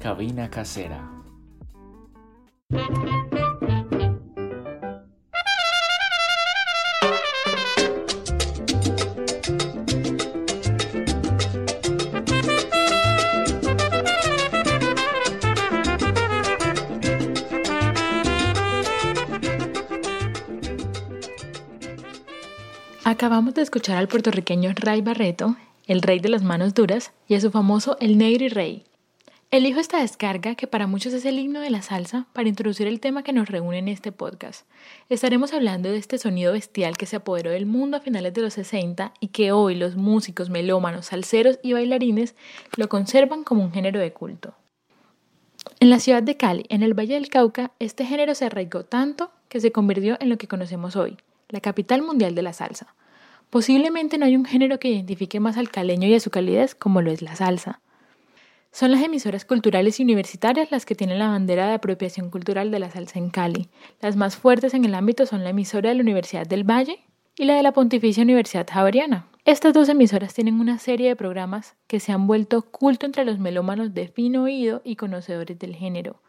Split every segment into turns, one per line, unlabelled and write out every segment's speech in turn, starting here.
Cabina Casera.
Acabamos de escuchar al puertorriqueño Ray Barreto, el rey de las manos duras, y a su famoso El Negro y Rey. Elijo esta descarga, que para muchos es el himno de la salsa, para introducir el tema que nos reúne en este podcast. Estaremos hablando de este sonido bestial que se apoderó del mundo a finales de los 60 y que hoy los músicos, melómanos, salseros y bailarines lo conservan como un género de culto. En la ciudad de Cali, en el Valle del Cauca, este género se arraigó tanto que se convirtió en lo que conocemos hoy, la capital mundial de la salsa. Posiblemente no hay un género que identifique más al caleño y a su calidez como lo es la salsa. Son las emisoras culturales y universitarias las que tienen la bandera de apropiación cultural de la salsa en Cali. Las más fuertes en el ámbito son la emisora de la Universidad del Valle y la de la Pontificia Universidad Javeriana. Estas dos emisoras tienen una serie de programas que se han vuelto culto entre los melómanos de fino oído y conocedores del género.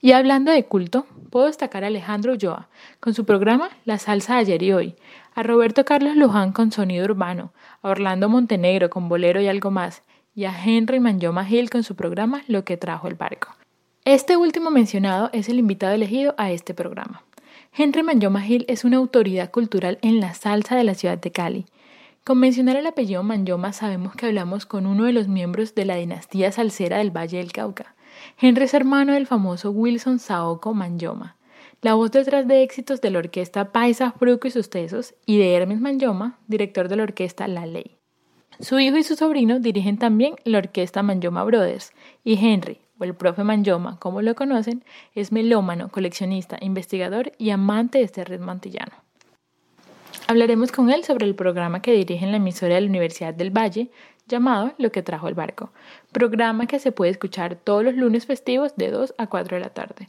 Y hablando de culto, puedo destacar a Alejandro Ulloa con su programa La Salsa Ayer y Hoy, a Roberto Carlos Luján con Sonido Urbano, a Orlando Montenegro con Bolero y algo más, y a Henry Manjoma Hill con su programa Lo que trajo el barco. Este último mencionado es el invitado elegido a este programa. Henry Manjoma Hill es una autoridad cultural en la salsa de la ciudad de Cali. Con mencionar el apellido Manjoma sabemos que hablamos con uno de los miembros de la dinastía salsera del Valle del Cauca. Henry es hermano del famoso Wilson Saoko Manjoma, la voz detrás de éxitos de la orquesta Paisa, Fruco y sus tesos, y de Hermes Manjoma, director de la orquesta La Ley. Su hijo y su sobrino dirigen también la orquesta Manjoma Brothers, y Henry, o el profe Manjoma, como lo conocen, es melómano, coleccionista, investigador y amante de este ritmo antillano. Hablaremos con él sobre el programa que dirige en la emisora de la Universidad del Valle, llamado Lo que trajo el barco, programa que se puede escuchar todos los lunes festivos de 2 a 4 de la tarde.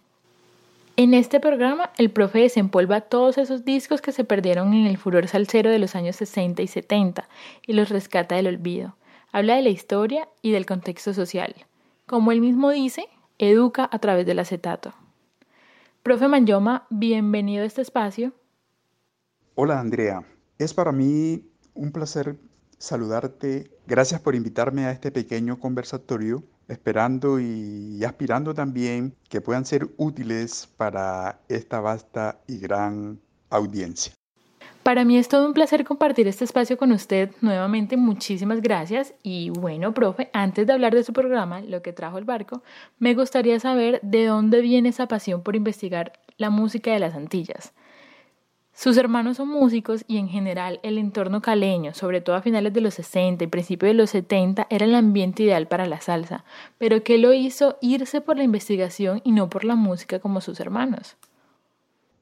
En este programa, el profe desempolva todos esos discos que se perdieron en el furor salsero de los años 60 y 70 y los rescata del olvido. Habla de la historia y del contexto social. Como él mismo dice, educa a través del acetato. Profe Manjoma, bienvenido a este espacio.
Hola Andrea, es para mí un placer saludarte. Gracias por invitarme a este pequeño conversatorio, esperando y aspirando también que puedan ser útiles para esta vasta y gran audiencia.
Para mí es todo un placer compartir este espacio con usted. Nuevamente, muchísimas gracias. Y bueno, profe, antes de hablar de su programa, lo que trajo el barco, me gustaría saber de dónde viene esa pasión por investigar la música de las Antillas. Sus hermanos son músicos y en general el entorno caleño, sobre todo a finales de los 60 y principios de los 70, era el ambiente ideal para la salsa, pero ¿qué lo hizo irse por la investigación y no por la música como sus hermanos?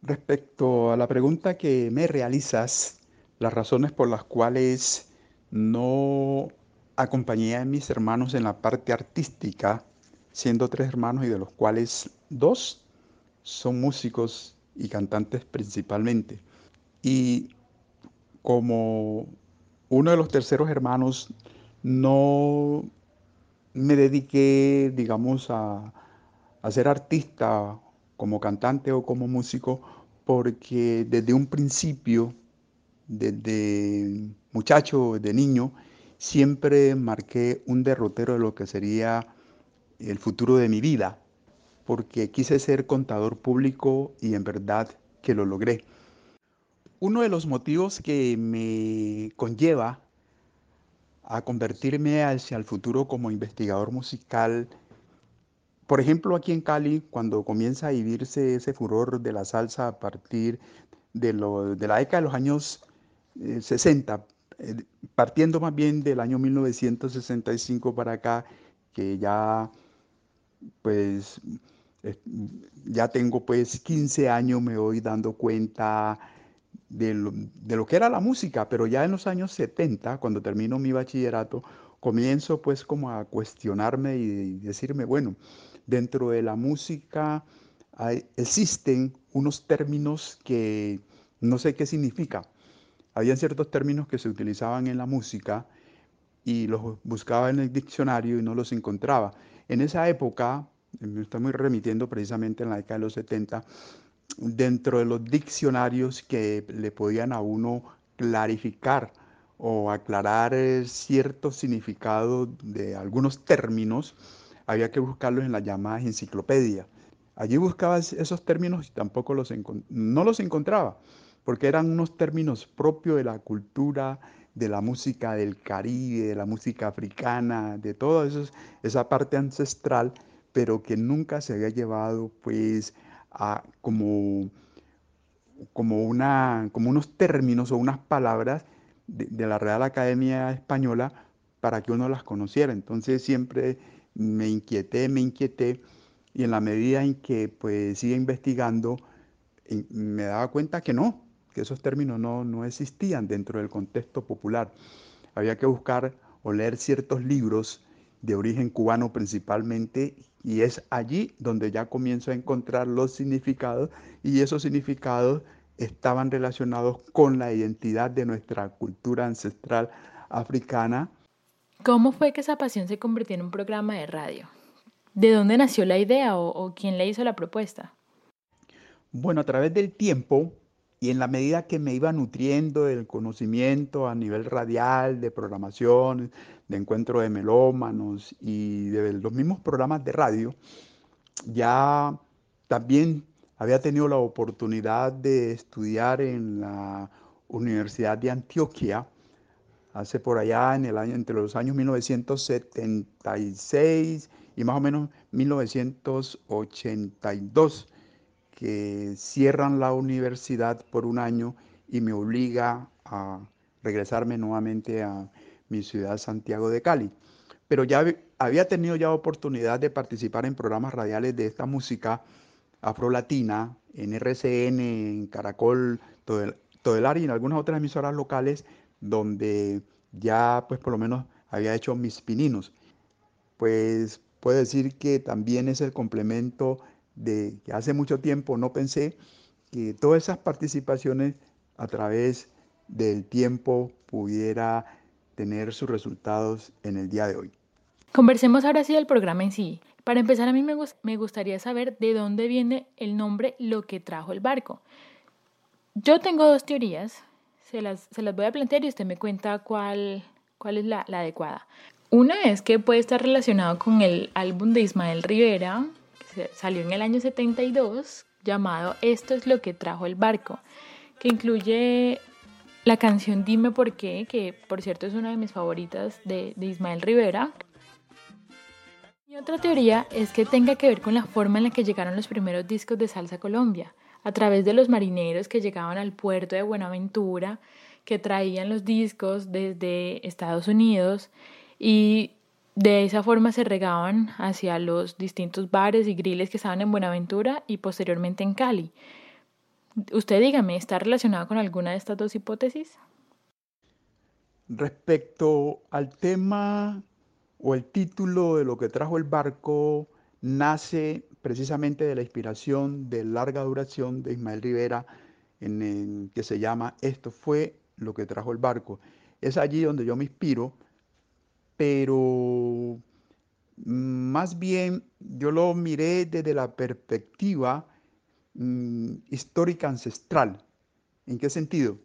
Respecto a la pregunta que me realizas, las razones por las cuales no acompañé a mis hermanos en la parte artística, siendo tres hermanos y de los cuales dos son músicos y cantantes principalmente. Y como uno de los terceros hermanos, no me dediqué, digamos, a, a ser artista como cantante o como músico, porque desde un principio, desde muchacho, de niño, siempre marqué un derrotero de lo que sería el futuro de mi vida, porque quise ser contador público y en verdad que lo logré. Uno de los motivos que me conlleva a convertirme hacia el futuro como investigador musical, por ejemplo, aquí en Cali, cuando comienza a vivirse ese furor de la salsa a partir de, de la década de los años 60, eh, eh, partiendo más bien del año 1965 para acá, que ya pues ya tengo pues 15 años, me voy dando cuenta de lo, que era la música, pero ya en los años 70, cuando termino mi bachillerato, comienzo pues como a cuestionarme y decirme, bueno, dentro de la música existen unos términos que no sé qué significa. Habían ciertos términos que se utilizaban en la música y los buscaba en el diccionario y no los encontraba. En esa época me estoy remitiendo precisamente en la década de los 70, dentro de los diccionarios que le podían a uno clarificar o aclarar eh, cierto significado de algunos términos, había que buscarlos en las llamadas enciclopedias. Allí buscaba esos términos y tampoco los no los encontraba, porque eran unos términos propios de la cultura, de la música del Caribe, de la música africana, de toda esa parte ancestral, pero que nunca se había llevado pues a como, como, una, como unos términos o unas palabras de, la Real Academia Española para que uno las conociera. Entonces siempre me inquieté, me inquieté y en la medida en que pues sigue investigando me daba cuenta que no, que esos términos no, no existían dentro del contexto popular. Había que buscar o leer ciertos libros de origen cubano principalmente y es allí donde ya comienzo a encontrar los significados y esos significados estaban relacionados con la identidad de nuestra cultura ancestral africana.
¿Cómo fue que esa pasión se convirtió en un programa de radio? ¿De dónde nació la idea o, quién le hizo la propuesta?
Bueno, a través del tiempo y en la medida que me iba nutriendo del conocimiento a nivel radial, de programación, de encuentro de melómanos y de los mismos programas de radio, ya también había tenido la oportunidad de estudiar en la Universidad de Antioquia, hace por allá en el año, entre los años 1976 y más o menos 1982, que cierran la universidad por un año y me obliga a regresarme nuevamente a mi ciudad Santiago de Cali. Pero ya había tenido ya oportunidad de participar en programas radiales de esta música Afrolatina, en RCN, en Caracol, área y en algunas otras emisoras locales donde ya pues por lo menos había hecho mis pininos. Pues puedo decir que también es el complemento de que hace mucho tiempo no pensé que todas esas participaciones a través del tiempo pudiera tener sus resultados en el día de hoy.
Conversemos ahora sí del programa en sí. Para empezar, a mí me, gustaría saber de dónde viene el nombre Lo que trajo el barco. Yo tengo dos teorías, se las, voy a plantear y usted me cuenta cuál, cuál es la, adecuada. Una es que puede estar relacionado con el álbum de Ismael Rivera, que salió en el año 72, llamado Esto es lo que trajo el barco, que incluye la canción Dime por qué, que por cierto es una de mis favoritas de, Ismael Rivera, otra teoría es que tenga que ver con la forma en la que llegaron los primeros discos de Salsa Colombia, a través de los marineros que llegaban al puerto de Buenaventura, que traían los discos desde Estados Unidos y de esa forma se regaban hacia los distintos bares y griles que estaban en Buenaventura y posteriormente en Cali. Usted dígame, ¿está relacionado con alguna de estas dos hipótesis?
Respecto al tema o el título de lo que trajo el barco nace precisamente de la inspiración de larga duración de Ismael Rivera, en que se llama Esto fue lo que trajo el barco. Es allí donde yo me inspiro, pero más bien yo lo miré desde la perspectiva mm, histórica ancestral. ¿En qué sentido?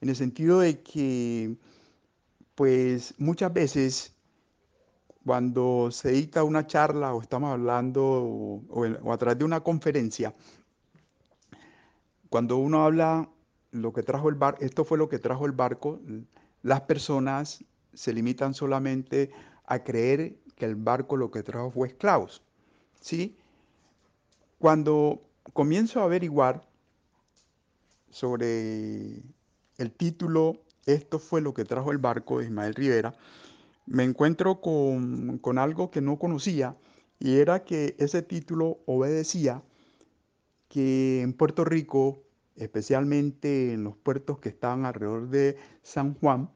En el sentido de que, pues muchas veces cuando se edita una charla o estamos hablando o, a través de una conferencia, cuando uno habla lo que trajo el barco, esto fue lo que trajo el barco, las personas se limitan solamente a creer que el barco lo que trajo fue esclavos. ¿sí? Cuando comienzo a averiguar sobre el título, esto fue lo que trajo el barco de Ismael Rivera, me encuentro con, algo que no conocía y era que ese título obedecía que en Puerto Rico, especialmente en los puertos que estaban alrededor de San Juan,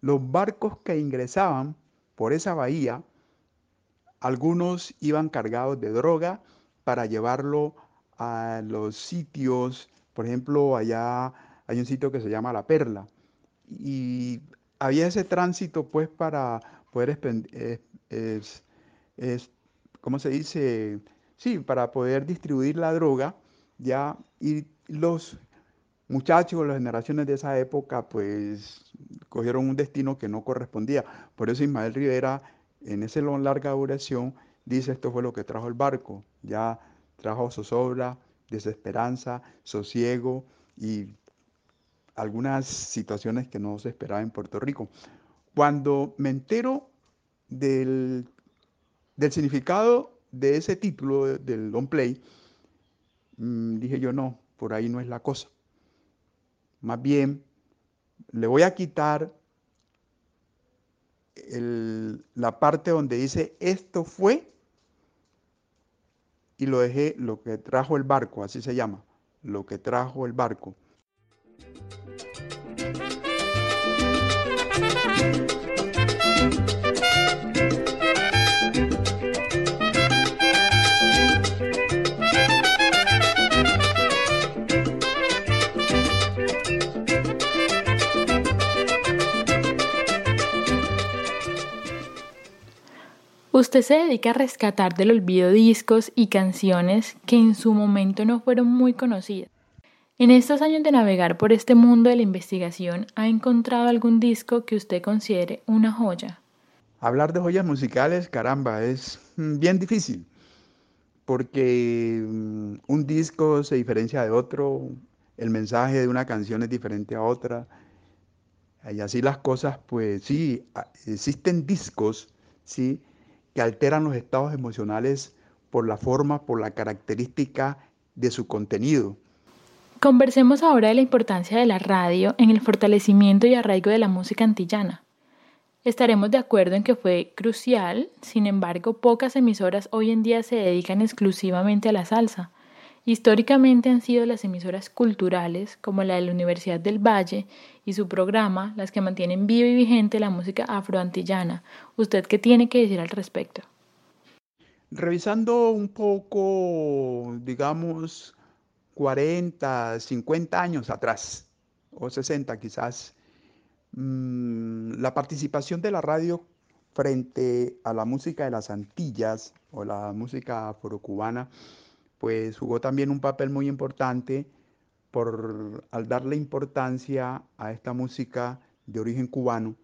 los barcos que ingresaban por esa bahía, algunos iban cargados de droga para llevarlo a los sitios, por ejemplo, allá hay un sitio que se llama La Perla, y había ese tránsito pues para poder ¿cómo se dice? Sí, para poder distribuir la droga, ya, y los muchachos, las generaciones de esa época, pues cogieron un destino que no correspondía. Por eso Ismael Rivera, en esa larga duración, dice esto fue lo que trajo el barco. Ya trajo zozobra, desesperanza, sosiego y algunas situaciones que no se esperaba en Puerto Rico. Cuando me entero del, del significado de ese título del long play, mm, dije yo no, por ahí no es la cosa. Más bien, le voy a quitar la parte donde dice esto fue y lo dejé lo que trajo el barco, así se llama, lo que trajo el barco.
Usted se dedica a rescatar del olvido discos y canciones que en su momento no fueron muy conocidas. En estos años de navegar por este mundo de la investigación, ¿ha encontrado algún disco que usted considere una joya?
Hablar de joyas musicales, caramba, es bien difícil, porque mm, un disco se diferencia de otro, el mensaje de una canción es diferente a otra, y así las cosas, pues sí, existen discos, sí, que alteran los estados emocionales por la forma, por la característica de su contenido.
Conversemos ahora de la importancia de la radio en el fortalecimiento y arraigo de la música antillana. Estaremos de acuerdo en que fue crucial, sin embargo, pocas emisoras hoy en día se dedican exclusivamente a la salsa. Históricamente han sido las emisoras culturales, como la de la Universidad del Valle y su programa, las que mantienen viva y vigente la música afroantillana. ¿Usted qué tiene que decir al respecto?
Revisando un poco, digamos, 40, 50 años atrás, o 60 quizás, mm, la participación de la radio frente a la música de las Antillas o la música afrocubana pues jugó también un papel muy importante por, al darle importancia a esta música de origen cubano.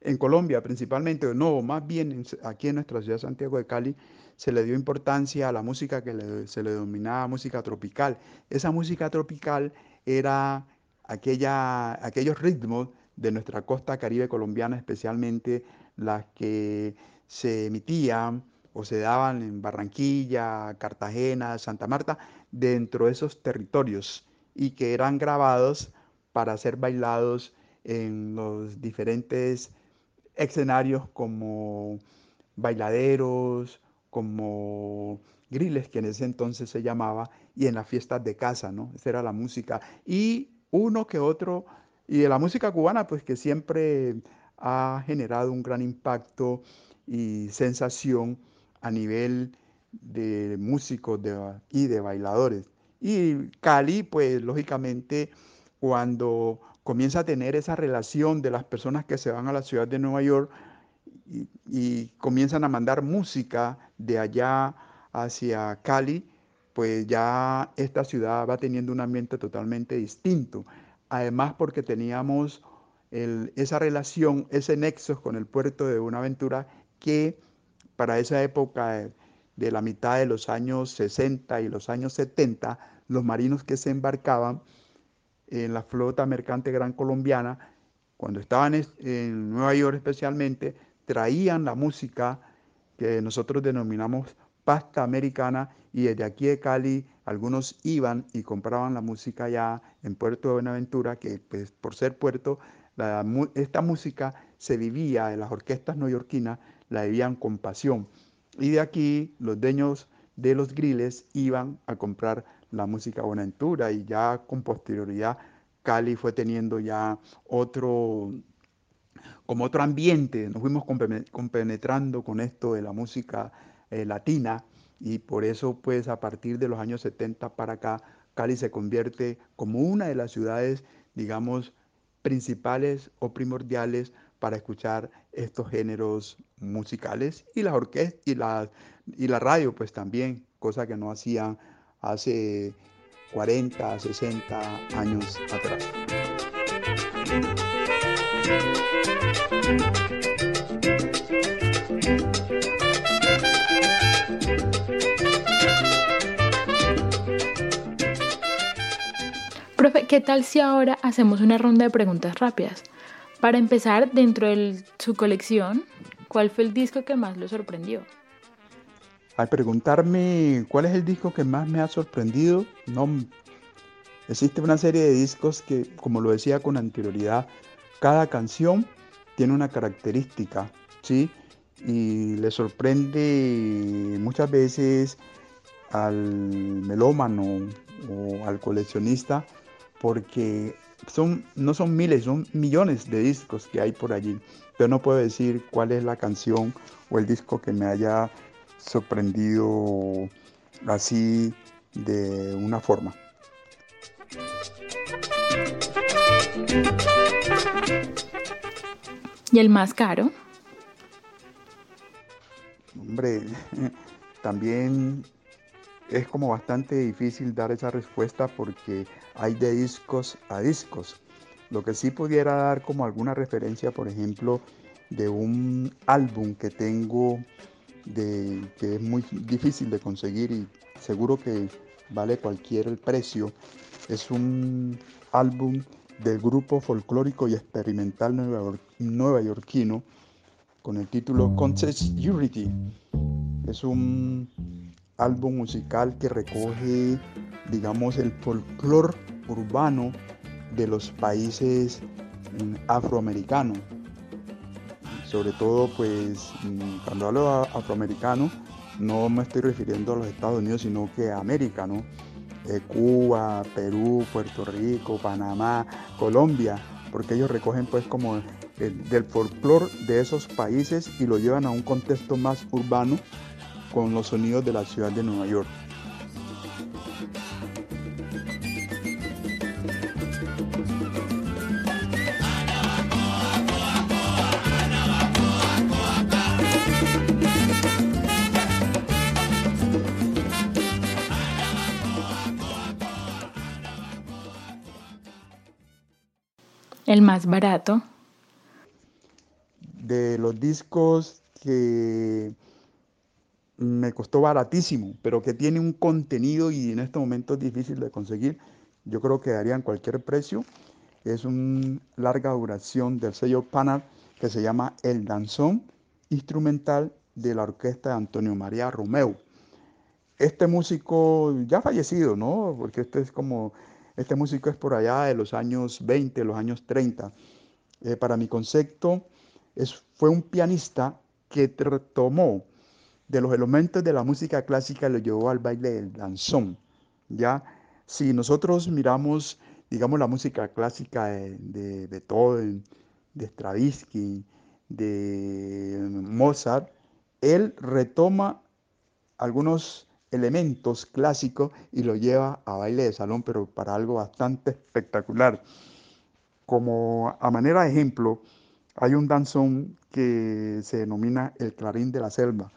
En Colombia principalmente, no, más bien aquí en nuestra ciudad Santiago de Cali, se le dio importancia a la música que se le denominaba música tropical. Esa música tropical era aquella, aquellos ritmos de nuestra costa caribe colombiana, especialmente las que se emitían o se daban en Barranquilla, Cartagena, Santa Marta, dentro de esos territorios y que eran grabados para ser bailados en los diferentes escenarios como bailaderos, como griles, que en ese entonces se llamaba, y en las fiestas de casa, ¿no? Esa era la música. Y uno que otro, y de la música cubana, pues que siempre ha generado un gran impacto y sensación a nivel de músicos y de bailadores. Y Cali, pues lógicamente, cuando comienza a tener esa relación de las personas que se van a la ciudad de Nueva York y, comienzan a mandar música de allá hacia Cali, pues ya esta ciudad va teniendo un ambiente totalmente distinto. Además porque teníamos esa relación, ese nexo con el puerto de Buenaventura que para esa época de la mitad de los años 60 y los años 70, los marinos que se embarcaban en la flota mercante gran colombiana, cuando estaban en Nueva York especialmente, traían la música que nosotros denominamos pasta americana y desde aquí de Cali algunos iban y compraban la música ya en Puerto de Buenaventura, que pues, por ser puerto, esta música se vivía en las orquestas neoyorquinas la debían con pasión. Y de aquí los dueños de los griles iban a comprar la música Buenaventura y ya con posterioridad Cali fue teniendo ya otro, como otro ambiente, nos fuimos compenetrando con esto de la música eh, latina y por eso pues a partir de los años 70 para acá Cali se convierte como una de las ciudades, digamos, principales o primordiales para escuchar estos géneros musicales y las orquestas y la, y la radio pues también, cosa que no hacían hace 40, 60 años atrás.
Profe, ¿qué tal si ahora hacemos una ronda de preguntas rápidas? Para empezar, dentro de su colección, ¿cuál fue el disco que más lo sorprendió?
Al preguntarme cuál es el disco que más me ha sorprendido, no existe una serie de discos que, como lo decía con anterioridad, cada canción tiene una característica, ¿sí? Y le sorprende muchas veces al melómano o al coleccionista porque son, no son miles, son millones de discos que hay por allí. Pero no puedo decir cuál es la canción o el disco que me haya sorprendido así de una forma.
¿Y el más caro?
Hombre, también es como bastante difícil dar esa respuesta porque hay de discos a discos. Lo que sí pudiera dar como alguna referencia, por ejemplo, de un álbum que tengo de, que es muy difícil de conseguir y seguro que vale cualquier precio. Es un álbum del grupo folclórico y experimental nueva, con el título Contest Unity. Es un álbum musical que recoge, digamos, el folclore urbano de los países mm, afroamericanos. Sobre todo, pues, mm, cuando hablo afroamericano, no me estoy refiriendo a los Estados Unidos, sino que a América. Eh, Cuba, Perú, Puerto Rico, Panamá, Colombia, porque ellos recogen pues como del folclore de esos países y lo llevan a un contexto más urbano con los sonidos de la ciudad de Nueva York.
El más barato.
De los discos que me costó baratísimo, pero que tiene un contenido y en este momento es difícil de conseguir, yo creo que darían cualquier precio. Es una larga duración del sello Panal que se llama El Danzón Instrumental de la orquesta de Antonio María Romeo. Este músico ya fallecido, ¿no? Porque este es como, este músico es por allá de los años 20, los años 30. Eh, para mi concepto, fue un pianista que tomó de los elementos de la música clásica lo llevó al baile del danzón. ¿ya? Si nosotros miramos, digamos, la música clásica de, Beethoven, de Stravinsky, de Mozart, él retoma algunos elementos clásicos y lo lleva a baile de salón, pero para algo bastante espectacular. Como a manera de ejemplo, hay un danzón que se denomina el clarín de la selva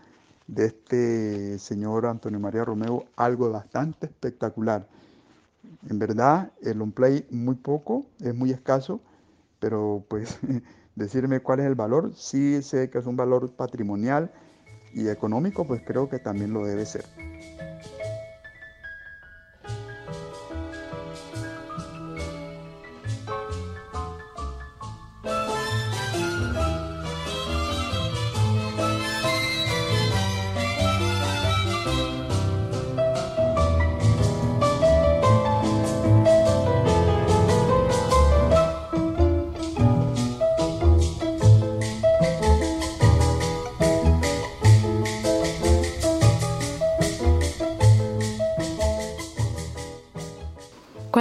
de este señor Antonio María Romeo algo bastante espectacular. En verdad, el on play muy poco, es muy escaso, pero pues decirme cuál es el valor, sí sé que es un valor patrimonial y económico, pues creo que también lo debe ser.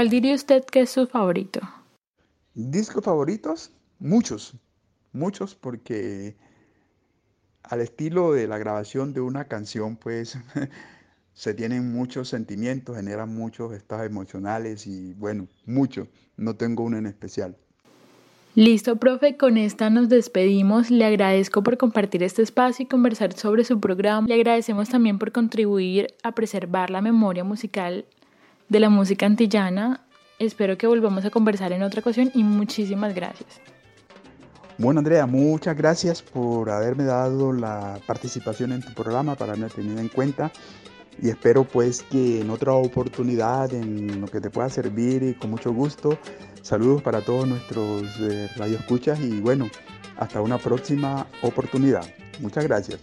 ¿Cuál diría usted que es su favorito?
¿Discos favoritos? Muchos, muchos porque al estilo de la grabación de una canción, pues se tienen muchos sentimientos, generan muchos estados emocionales y bueno, muchos. No tengo uno en especial.
Listo, profe, con esta nos despedimos. Le agradezco por compartir este espacio y conversar sobre su programa. Le agradecemos también por contribuir a preservar la memoria musical de la música antillana. Espero que volvamos a conversar en otra ocasión y muchísimas gracias.
Bueno, Andrea, muchas gracias por haberme dado la participación en tu programa, para haberme tenido en cuenta y espero pues que en otra oportunidad, en lo que te pueda servir y con mucho gusto, saludos para todos nuestros eh, radioescuchas y bueno, hasta una próxima oportunidad. Muchas gracias.